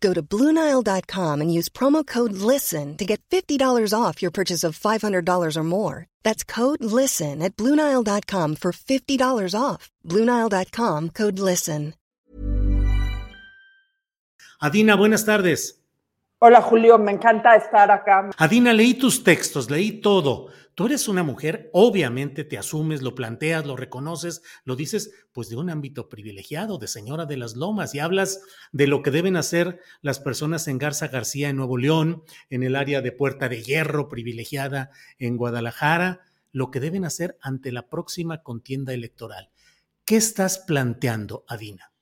Go to Bluenile.com and use promo code LISTEN to get $50 off your purchase of $500 or more. That's code LISTEN at Bluenile.com for $50 off. Bluenile.com code LISTEN. Adina, buenas tardes. Hola Julio, me encanta estar acá. Adina, leí tus textos, leí todo. Tú eres una mujer, obviamente te asumes, lo planteas, lo reconoces, lo dices, pues de un ámbito privilegiado, de señora de las lomas, y hablas de lo que deben hacer las personas en Garza García, en Nuevo León, en el área de Puerta de Hierro, privilegiada en Guadalajara, lo que deben hacer ante la próxima contienda electoral. ¿Qué estás planteando, Adina?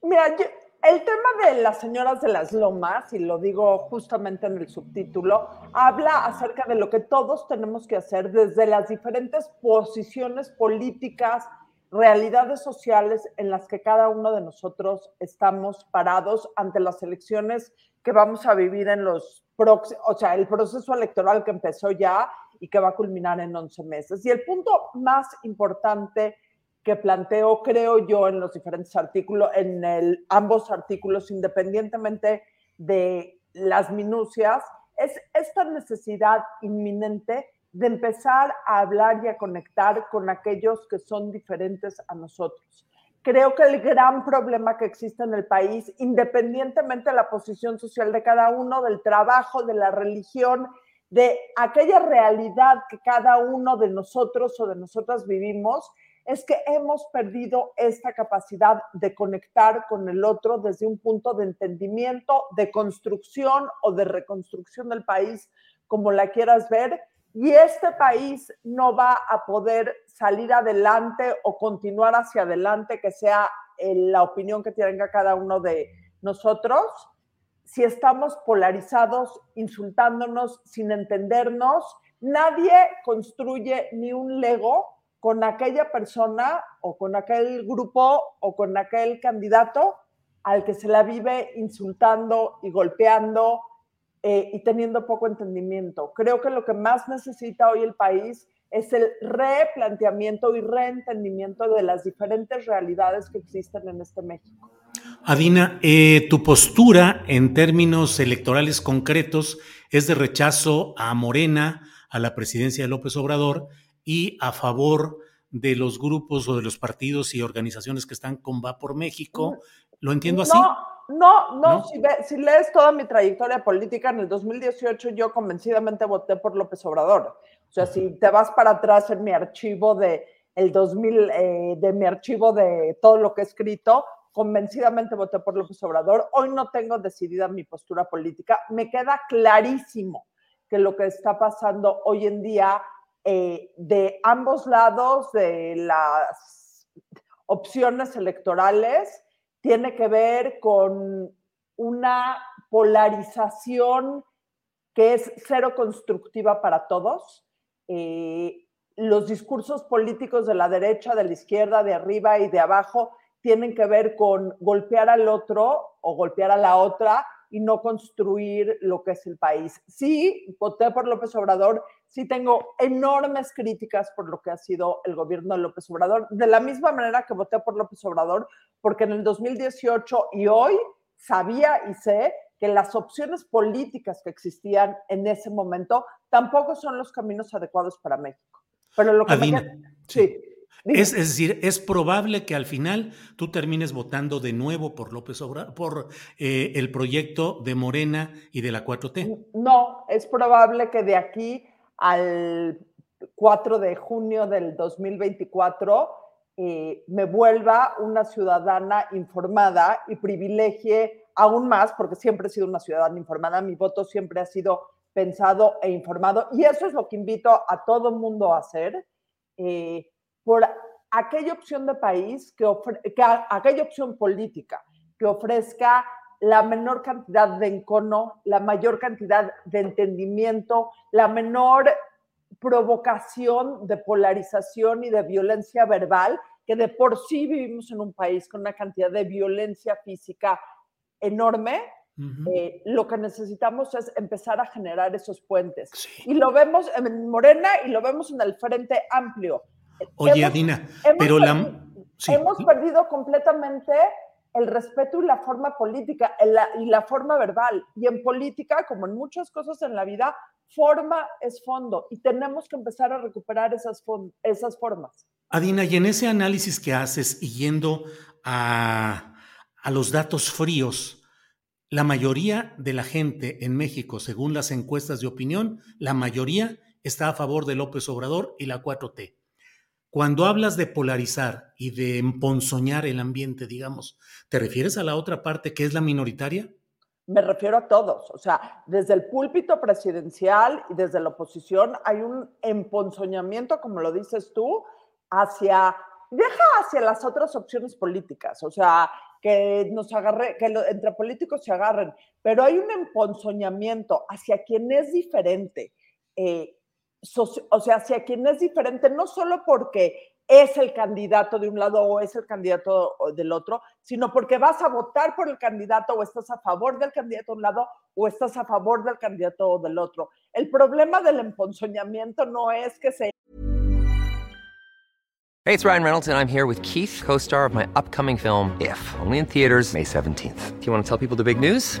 Mira, yo, el tema de las señoras de las lomas, y lo digo justamente en el subtítulo, habla acerca de lo que todos tenemos que hacer desde las diferentes posiciones políticas, realidades sociales en las que cada uno de nosotros estamos parados ante las elecciones que vamos a vivir en los próximos, o sea, el proceso electoral que empezó ya y que va a culminar en 11 meses. Y el punto más importante que planteo, creo yo, en los diferentes artículos, en el, ambos artículos, independientemente de las minucias, es esta necesidad inminente de empezar a hablar y a conectar con aquellos que son diferentes a nosotros. Creo que el gran problema que existe en el país, independientemente de la posición social de cada uno, del trabajo, de la religión, de aquella realidad que cada uno de nosotros o de nosotras vivimos, es que hemos perdido esta capacidad de conectar con el otro desde un punto de entendimiento, de construcción o de reconstrucción del país, como la quieras ver. Y este país no va a poder salir adelante o continuar hacia adelante, que sea eh, la opinión que tenga cada uno de nosotros, si estamos polarizados, insultándonos, sin entendernos. Nadie construye ni un Lego con aquella persona o con aquel grupo o con aquel candidato al que se la vive insultando y golpeando eh, y teniendo poco entendimiento. Creo que lo que más necesita hoy el país es el replanteamiento y reentendimiento de las diferentes realidades que existen en este México. Adina, eh, tu postura en términos electorales concretos es de rechazo a Morena, a la presidencia de López Obrador y a favor de los grupos o de los partidos y organizaciones que están con Va por México. ¿Lo entiendo así? No, no, no. Si, si, lees toda mi trayectoria política, en el 2018 yo convencidamente voté por López Obrador. O sea, si te vas para atrás en mi archivo de el 2000, eh, de mi archivo de todo lo que he escrito, convencidamente voté por López Obrador. Hoy no tengo decidida mi postura política. Me queda clarísimo que lo que está pasando hoy en día eh, de ambos lados de las opciones electorales tiene que ver con una polarización que es cero constructiva para todos. Eh, los discursos políticos de la derecha, de la izquierda, de arriba y de abajo tienen que ver con golpear al otro o golpear a la otra y no construir lo que es el país. Sí, voté por López Obrador, sí tengo enormes críticas por lo que ha sido el gobierno de López Obrador, de la misma manera que voté por López Obrador, porque en el 2018 y hoy sabía y sé que las opciones políticas que existían en ese momento tampoco son los caminos adecuados para México. Pero lo que Adina, me... sí. Es, decir, es probable que al final tú termines votando de nuevo por López Obrador, por eh, el proyecto de Morena y de la 4T. No, es probable que de aquí al 4 de junio del 2024 eh, me vuelva una ciudadana informada y privilegie aún más, porque siempre he sido una ciudadana informada, mi voto siempre ha sido pensado e informado, y eso es lo que invito a todo el mundo a hacer. Eh, por aquella opción de país, que, que aquella opción política que ofrezca la menor cantidad de encono, la mayor cantidad de entendimiento, la menor provocación de polarización y de violencia verbal, que de por sí vivimos en un país con una cantidad de violencia física enorme, eh, lo que necesitamos es empezar a generar esos puentes. Y lo vemos en Morena y lo vemos en el Frente Amplio. Oye, Adina, pero la... Hemos perdido completamente el respeto y la forma política y la forma verbal. Y en política, como en muchas cosas en la vida, forma es fondo y tenemos que empezar a recuperar esas, esas formas. Adina, y en ese análisis que haces y yendo a, a los datos fríos, la mayoría de la gente en México, según las encuestas de opinión, la mayoría está a favor de López Obrador y la 4T. Cuando hablas de polarizar y de emponzoñar el ambiente, digamos, ¿te refieres a la otra parte que es la minoritaria? Me refiero a todos, o sea, desde el púlpito presidencial y desde la oposición hay un emponzoñamiento, como lo dices tú, hacia, deja hacia las otras opciones políticas, o sea, que nos agarre, que entre políticos se agarren, pero hay un emponzoñamiento hacia quien es diferente. Eh, o sea, hacia quien es diferente, no solo porque es el candidato de un lado o es el candidato del otro, sino porque vas a votar por el candidato o estás a favor del candidato de un lado o estás a favor del candidato del otro. El problema del emponzoñamiento no es que se... Hey, it's Ryan Reynolds and I'm here with Keith, co-star of my upcoming film, If, only in theaters May 17th. Do you want to tell people the big news?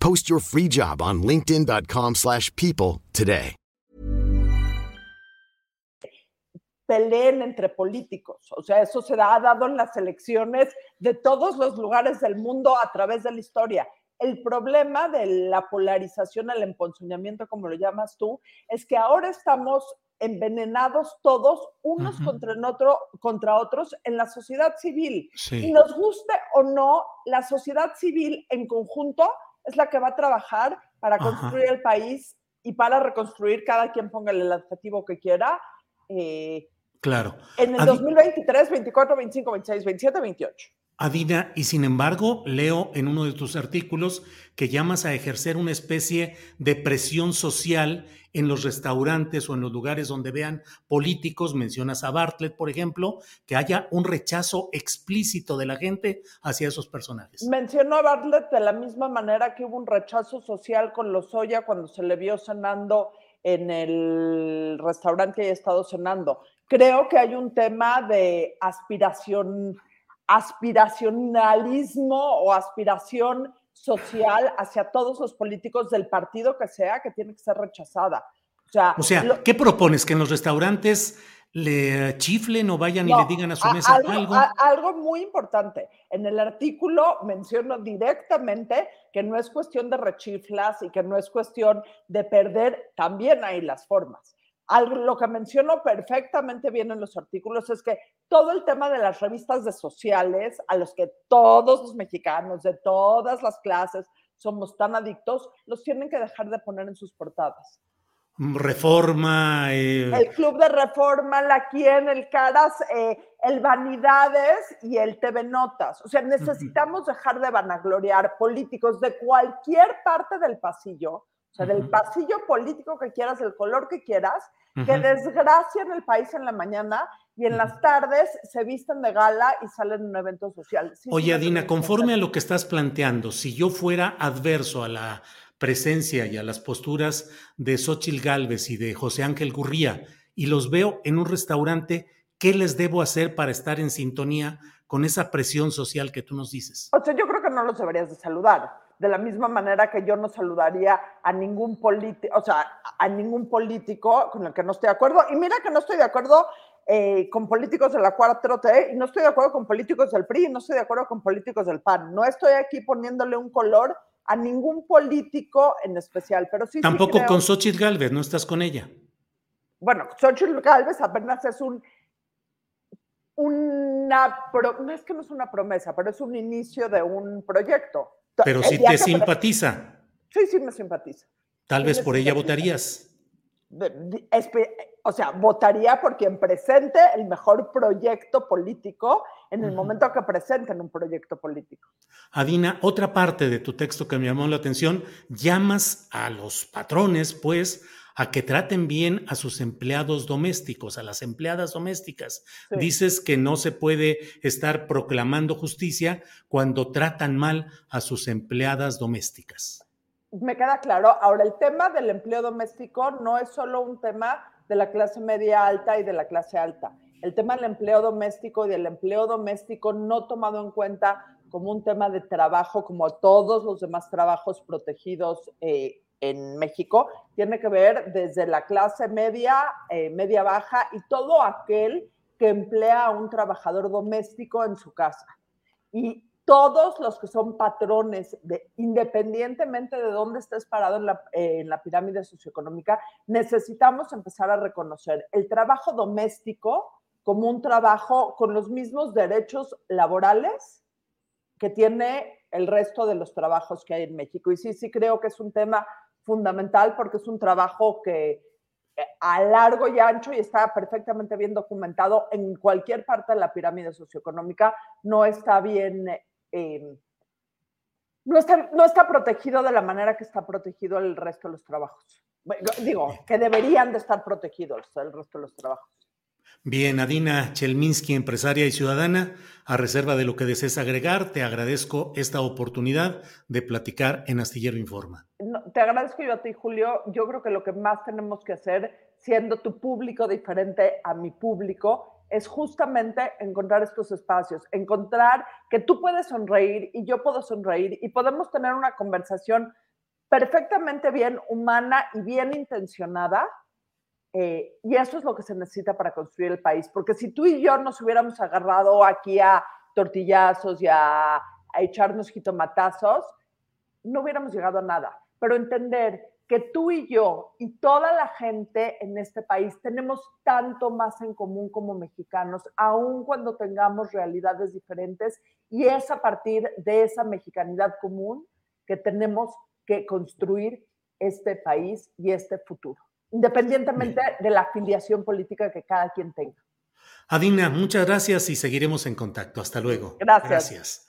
Post your free job on linkedin.com/people today. Peleen entre políticos, o sea, eso se ha dado en las elecciones de todos los lugares del mundo a través de la historia. El problema de la polarización, el emponzoñamiento, como lo llamas tú, es que ahora estamos envenenados todos unos contra, otro, contra otros en la sociedad civil. Y nos guste o no, la sociedad civil en conjunto es la que va a trabajar para construir el país y para reconstruir, cada quien ponga el adjetivo que quiera. Eh, claro. En el 2023, 24, 25, 26, 27, 28. Adina, y sin embargo, leo en uno de tus artículos que llamas a ejercer una especie de presión social en los restaurantes o en los lugares donde vean políticos, mencionas a Bartlett, por ejemplo, que haya un rechazo explícito de la gente hacia esos personajes. Menciono a Bartlett de la misma manera que hubo un rechazo social con Lozoya cuando se le vio cenando en el restaurante que ha estado cenando. Creo que hay un tema de aspiración aspiracionalismo o aspiración social hacia todos los políticos del partido que sea que tiene que ser rechazada. O sea, o sea ¿qué propones? ¿Que en los restaurantes le chiflen o vayan y le digan a su mesa algo? Algo, muy importante. En el artículo menciono directamente que no es cuestión de rechiflas y que no es cuestión de perder, también hay las formas lo que menciono perfectamente bien en los artículos es que todo el tema de las revistas de sociales, a los que todos los mexicanos de todas las clases somos tan adictos, los tienen que dejar de poner en sus portadas. Reforma. Eh, el Club de Reforma, la Quien, el Caras, eh, el Vanidades y el TV Notas. O sea, necesitamos dejar de vanagloriar políticos de cualquier parte del pasillo, o sea, del pasillo político que quieras, del color que quieras, que desgracian el país en la mañana y en las tardes se visten de gala y salen en un evento social. Oye, Adina, conforme a lo que estás planteando, si yo fuera adverso a la presencia y a las posturas de Xochil Gálvez y de José Ángel Gurría y los veo en un restaurante, ¿qué les debo hacer para estar en sintonía con esa presión social que tú nos dices? O sea, yo creo que no los deberías de saludar. De la misma manera que yo no saludaría a ningún político, o sea, a ningún político con el que no estoy de acuerdo. Y mira que no estoy de acuerdo eh, con políticos de la 4T y no estoy de acuerdo con políticos del PRI y no estoy de acuerdo con políticos del PAN. No estoy aquí poniéndole un color a ningún político en especial, pero sí. Tampoco con Xochitl Galvez, ¿no estás con ella? Bueno, Xochitl Galvez apenas es un una no es que no es una promesa, pero es un inicio de un proyecto. Pero si te simpatiza. Sí, sí me simpatiza. Tal vez por ella votarías. O sea, votaría por quien presente el mejor proyecto político en el momento que presenten un proyecto político. Adina, otra parte de tu texto que me llamó la atención, llamas a los patrones, pues, a que traten bien a sus empleados domésticos, a las empleadas domésticas. Dices que no se puede estar proclamando justicia cuando tratan mal a sus empleadas domésticas. Me queda claro. Ahora, el tema del empleo doméstico no es solo un tema de la clase media alta y de la clase alta. El tema del empleo doméstico y del empleo doméstico no tomado en cuenta como un tema de trabajo, como todos los demás trabajos protegidos eh, en México, tiene que ver desde la clase media, eh, media baja y todo aquel que emplea a un trabajador doméstico en su casa. Y todos los que son patrones, de, independientemente de dónde estés parado en la, eh, en la pirámide socioeconómica, necesitamos empezar a reconocer el trabajo doméstico como un trabajo con los mismos derechos laborales que tiene el resto de los trabajos que hay en México. Y sí, sí creo que es un tema fundamental porque es un trabajo que eh, a largo y ancho y está perfectamente bien documentado en cualquier parte de la pirámide socioeconómica, no está bien, eh, no, está, no está protegido de la manera que está protegido el resto de los trabajos. Digo, que deberían de estar protegidos el resto de los trabajos. Bien, Adina Chelminsky, empresaria y ciudadana, a reserva de lo que desees agregar, te agradezco esta oportunidad de platicar en Astillero Informa. te agradezco yo a ti, Julio. Yo creo que lo que más tenemos que hacer, siendo tu público diferente a mi público, es justamente encontrar estos espacios, encontrar que tú puedes sonreír y yo puedo sonreír y podemos tener una conversación perfectamente bien humana y bien intencionada eh, y eso es lo que se necesita para construir el país, porque si tú y yo nos hubiéramos agarrado aquí a tortillazos y a, a echarnos jitomatazos, no hubiéramos llegado a nada. Pero entender que tú y yo y toda la gente en este país tenemos tanto más en común como mexicanos, aun cuando tengamos realidades diferentes, y es a partir de esa mexicanidad común que tenemos que construir este país y este futuro independientemente de la afiliación política que cada quien tenga. Adina, muchas gracias y seguiremos en contacto. Hasta luego. Gracias. Gracias.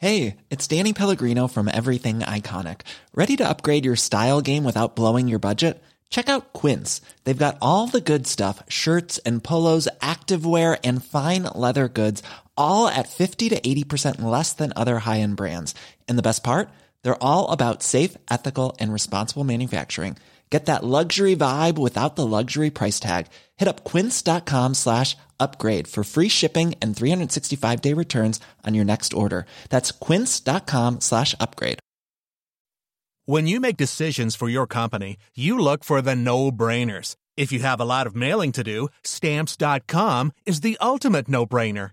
Hey, it's Danny Pellegrino from Everything Iconic. Ready to upgrade your style game without blowing your budget? Check out Quince. They've got all the good stuff shirts and polos, activewear, and fine leather goods, all at 50 to 80% less than other high end brands. And the best part? They're all about safe, ethical, and responsible manufacturing. Get that luxury vibe without the luxury price tag. Hit up quince.com slash upgrade for free shipping and 365 day returns on your next order. That's quince.com slash upgrade. When you make decisions for your company, you look for the no brainers. If you have a lot of mailing to do, stamps.com is the ultimate no brainer.